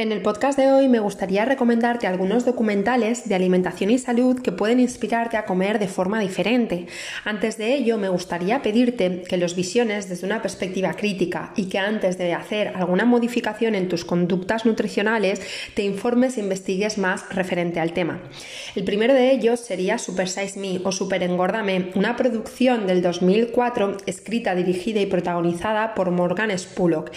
En el podcast de hoy me gustaría recomendarte algunos documentales de alimentación y salud que pueden inspirarte a comer de forma diferente. Antes de ello, me gustaría pedirte que los visiones desde una perspectiva crítica y que antes de hacer alguna modificación en tus conductas nutricionales te informes e investigues más referente al tema. El primero de ellos sería Super Size Me o Super Engordame, una producción del 2004 escrita, dirigida y protagonizada por Morgan Spullock.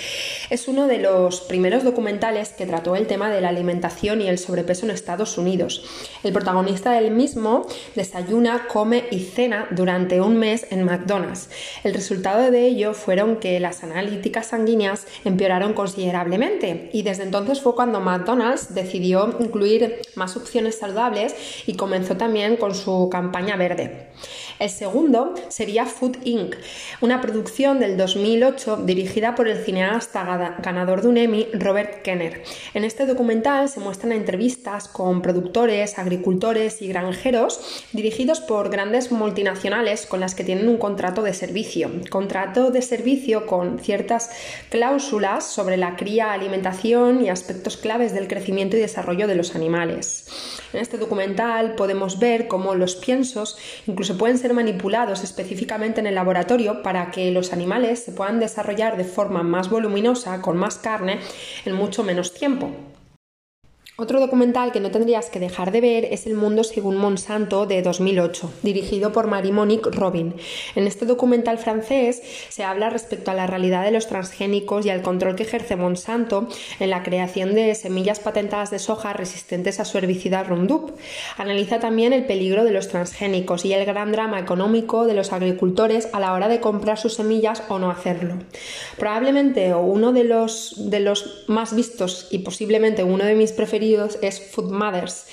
Es uno de los primeros documentales que trató el tema de la alimentación y el sobrepeso en Estados Unidos. El protagonista del mismo desayuna, come y cena durante un mes en McDonald's. El resultado de ello fueron que las analíticas sanguíneas empeoraron considerablemente y desde entonces fue cuando McDonald's decidió incluir más opciones saludables y comenzó también con su campaña verde. El segundo sería Food Inc., una producción del 2008 dirigida por el cineasta ganador de un Emmy, Robert Kenner. En este documental se muestran entrevistas con productores, agricultores y granjeros dirigidos por grandes multinacionales con las que tienen un contrato de servicio. Contrato de servicio con ciertas cláusulas sobre la cría, alimentación y aspectos claves del crecimiento y desarrollo de los animales. En este documental podemos ver cómo los piensos incluso pueden ser manipulados específicamente en el laboratorio para que los animales se puedan desarrollar de forma más voluminosa, con más carne, en mucho menos tiempo. Otro documental que no tendrías que dejar de ver es El mundo según Monsanto de 2008, dirigido por Marie-Monique Robin. En este documental francés se habla respecto a la realidad de los transgénicos y al control que ejerce Monsanto en la creación de semillas patentadas de soja resistentes a su herbicida Roundup. Analiza también el peligro de los transgénicos y el gran drama económico de los agricultores a la hora de comprar sus semillas o no hacerlo. Probablemente uno de los, de los más vistos y posiblemente uno de mis preferidos es Food Mothers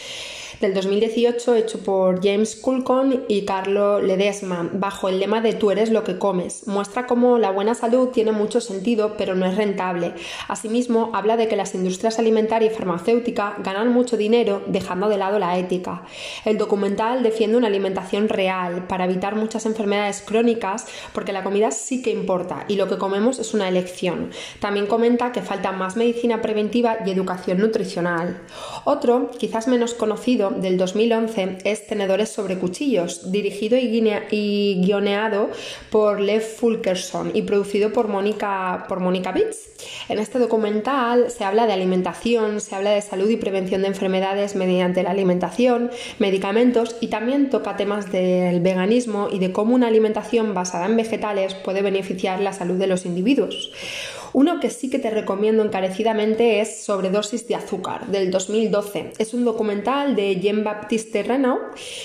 del 2018 hecho por James Culcon y Carlo Ledesma, bajo el lema de Tú eres lo que comes. Muestra cómo la buena salud tiene mucho sentido, pero no es rentable. Asimismo, habla de que las industrias alimentaria y farmacéutica ganan mucho dinero dejando de lado la ética. El documental defiende una alimentación real para evitar muchas enfermedades crónicas, porque la comida sí que importa y lo que comemos es una elección. También comenta que falta más medicina preventiva y educación nutricional. Otro, quizás menos conocido, del 2011 es Tenedores sobre Cuchillos, dirigido y, guioneado por Lev Fulkerson y producido por Mónica por Mónica Bitz. En este documental se habla de alimentación, se habla de salud y prevención de enfermedades mediante la alimentación, medicamentos y también toca temas del veganismo y de cómo una alimentación basada en vegetales puede beneficiar la salud de los individuos. Uno que sí que te recomiendo encarecidamente es Sobredosis de azúcar, del 2012. Es un documental de Jean-Baptiste Renaud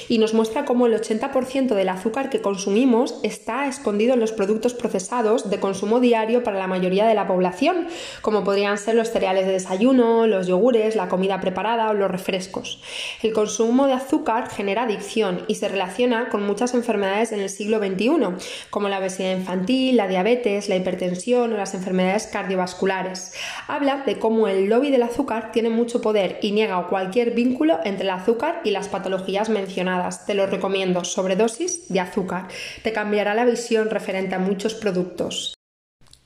y nos muestra cómo el 80% del azúcar que consumimos está escondido en los productos procesados de consumo diario para la mayoría de la población, como podrían ser los cereales de desayuno, los yogures, la comida preparada o los refrescos. El consumo de azúcar genera adicción y se relaciona con muchas enfermedades en el siglo XXI, como la obesidad infantil, la diabetes, la hipertensión o las enfermedades cardiovasculares. Habla de cómo el lobby del azúcar tiene mucho poder y niega cualquier vínculo entre el azúcar y las patologías mencionadas. Te lo recomiendo, sobredosis de azúcar. Te cambiará la visión referente a muchos productos.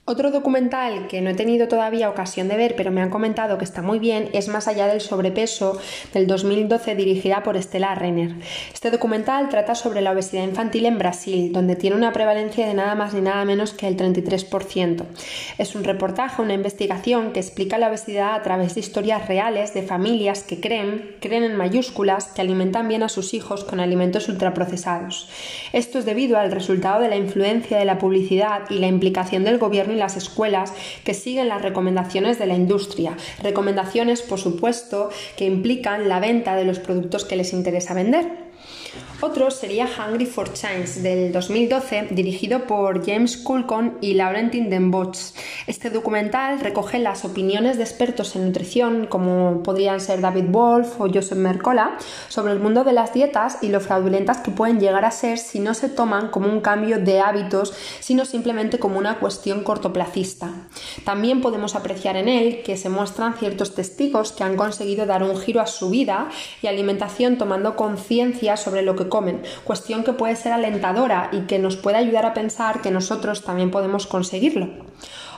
Otro documental que no he tenido todavía ocasión de ver, pero me han comentado que está muy bien, es Más allá del sobrepeso del 2012 dirigida por Estela Renner. Este documental trata sobre la obesidad infantil en Brasil, donde tiene una prevalencia de nada más ni nada menos que el 33%. Es un reportaje, una investigación que explica la obesidad a través de historias reales de familias que creen, creen en mayúsculas, que alimentan bien a sus hijos con alimentos ultraprocesados. Esto es debido al resultado de la influencia de la publicidad y la implicación del gobierno las escuelas que siguen las recomendaciones de la industria. Recomendaciones, por supuesto, que implican la venta de los productos que les interesa vender. Otro sería Hungry for Change del 2012, dirigido por James Culcon y Laurentin Denboch. Este documental recoge las opiniones de expertos en nutrición, como podrían ser David Wolf o Joseph Mercola, sobre el mundo de las dietas y lo fraudulentas que pueden llegar a ser si no se toman como un cambio de hábitos, sino simplemente como una cuestión cortoplacista. También podemos apreciar en él que se muestran ciertos testigos que han conseguido dar un giro a su vida y alimentación tomando conciencia sobre lo que comen, cuestión que puede ser alentadora y que nos puede ayudar a pensar que nosotros también podemos conseguirlo.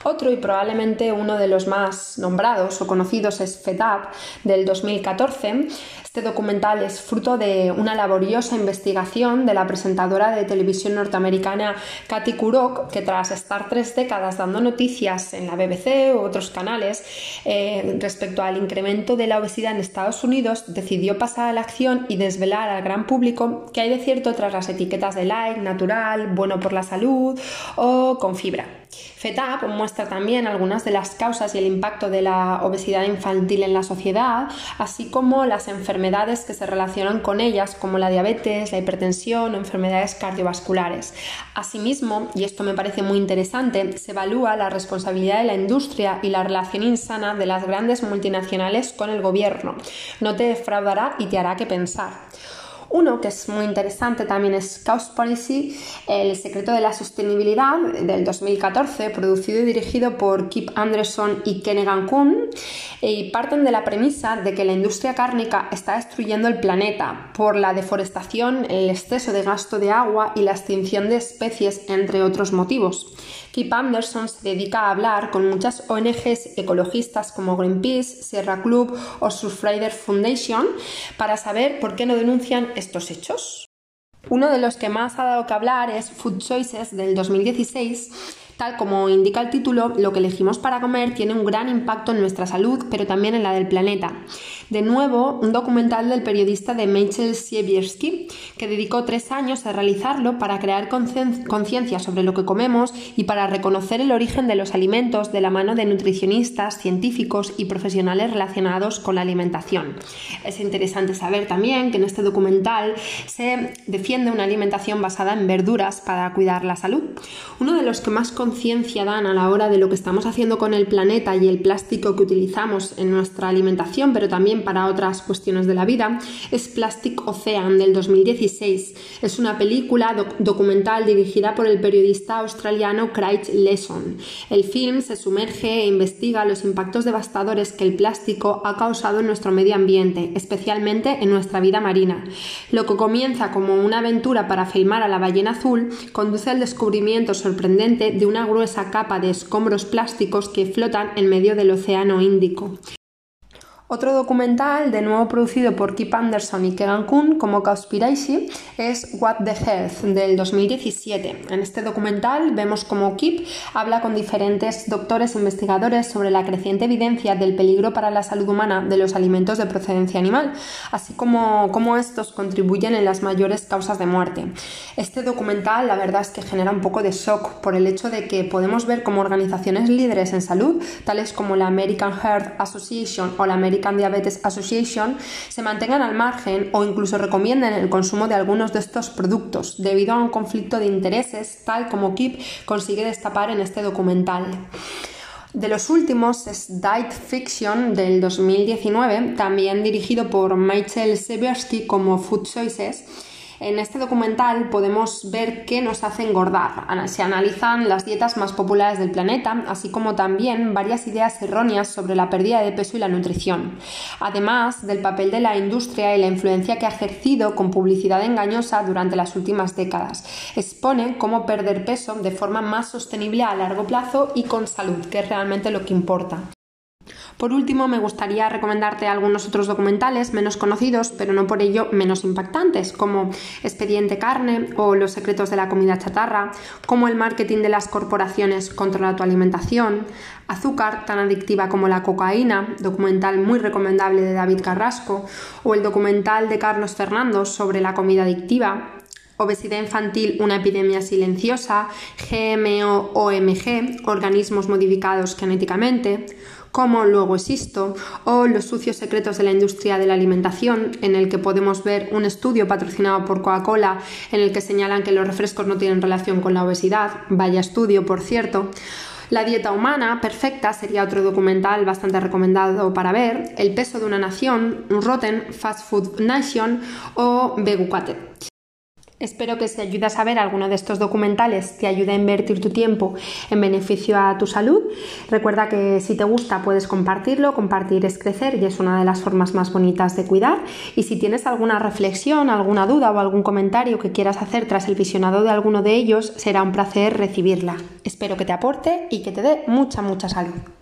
Otro y probablemente uno de los más nombrados o conocidos es FEDAP del 2014. Este documental es fruto de una laboriosa investigación de la presentadora de televisión norteamericana Katy Kurok, que tras estar tres décadas dando noticias en la BBC u otros canales eh, respecto al incremento de la obesidad en Estados Unidos, decidió pasar a la acción y desvelar al gran público que hay de cierto tras las etiquetas de like, natural, bueno por la salud o con fibra. FETAP muestra también algunas de las causas y el impacto de la obesidad infantil en la sociedad, así como las enfermedades que se relacionan con ellas, como la diabetes, la hipertensión o enfermedades cardiovasculares. Asimismo, y esto me parece muy interesante, se evalúa la responsabilidad de la industria y la relación insana de las grandes multinacionales con el gobierno. No te defraudará y te hará que pensar. Uno que es muy interesante también es Cowspiracy, El secreto de la sostenibilidad del 2014, producido y dirigido por Kip Anderson y Kenegan Kuhn, y parten de la premisa de que la industria cárnica está destruyendo el planeta por la deforestación, el exceso de gasto de agua y la extinción de especies, entre otros motivos. Kip Anderson se dedica a hablar con muchas ONGs ecologistas como Greenpeace, Sierra Club o Surfrider Foundation para saber por qué no denuncian estos hechos. Uno de los que más ha dado que hablar es Food Choices del 2016 Tal como indica el título, lo que elegimos para comer tiene un gran impacto en nuestra salud, pero también en la del planeta. De nuevo, un documental del periodista de Michael Siewierski, que dedicó tres años a realizarlo para crear conciencia sobre lo que comemos y para reconocer el origen de los alimentos de la mano de nutricionistas, científicos y profesionales relacionados con la alimentación. Es interesante saber también que en este documental se defiende una alimentación basada en verduras para cuidar la salud. Uno de los que más conciencia dan a la hora de lo que estamos haciendo con el planeta y el plástico que utilizamos en nuestra alimentación, pero también para otras cuestiones de la vida, es Plastic Ocean del 2016. Es una película documental dirigida por el periodista australiano Craig Lesson. El film se sumerge e investiga los impactos devastadores que el plástico ha causado en nuestro medio ambiente, especialmente en nuestra vida marina. Lo que comienza como una aventura para filmar a la ballena azul conduce al descubrimiento sorprendente de una gruesa capa de escombros plásticos que flotan en medio del Océano Índico. Otro documental, de nuevo producido por Kip Anderson y Kegan Kuhn como Cowspiracy, es What the Health del 2017. En este documental vemos cómo Kip habla con diferentes doctores e investigadores sobre la creciente evidencia del peligro para la salud humana de los alimentos de procedencia animal, así como cómo estos contribuyen en las mayores causas de muerte. Este documental, la verdad es que genera un poco de shock por el hecho de que podemos ver como organizaciones líderes en salud, tales como la American Heart Association o la American Diabetes Association se mantengan al margen o incluso recomienden el consumo de algunos de estos productos debido a un conflicto de intereses tal como Kip consigue destapar en este documental. De los últimos es Diet Fiction del 2019, también dirigido por Michael Seversky como Food Choices en este documental podemos ver qué nos hace engordar. Se analizan las dietas más populares del planeta, así como también varias ideas erróneas sobre la pérdida de peso y la nutrición. Además del papel de la industria y la influencia que ha ejercido con publicidad engañosa durante las últimas décadas. Expone cómo perder peso de forma más sostenible a largo plazo y con salud, que es realmente lo que importa. Por último, me gustaría recomendarte algunos otros documentales menos conocidos, pero no por ello menos impactantes, como Expediente Carne o Los secretos de la comida chatarra, como el marketing de las corporaciones controla tu alimentación, Azúcar, tan adictiva como la cocaína, documental muy recomendable de David Carrasco, o el documental de Carlos Fernando sobre la comida adictiva, obesidad infantil, una epidemia silenciosa, GMO-OMG, organismos modificados genéticamente, como Luego Existo o Los sucios secretos de la industria de la alimentación, en el que podemos ver un estudio patrocinado por Coca-Cola en el que señalan que los refrescos no tienen relación con la obesidad, vaya estudio por cierto. La dieta humana perfecta sería otro documental bastante recomendado para ver, El peso de una nación, Rotten Fast Food Nation o Begucate. Espero que si ayudas a ver alguno de estos documentales te ayude a invertir tu tiempo en beneficio a tu salud. Recuerda que si te gusta puedes compartirlo, compartir es crecer y es una de las formas más bonitas de cuidar. Y si tienes alguna reflexión, alguna duda o algún comentario que quieras hacer tras el visionado de alguno de ellos, será un placer recibirla. Espero que te aporte y que te dé mucha, mucha salud.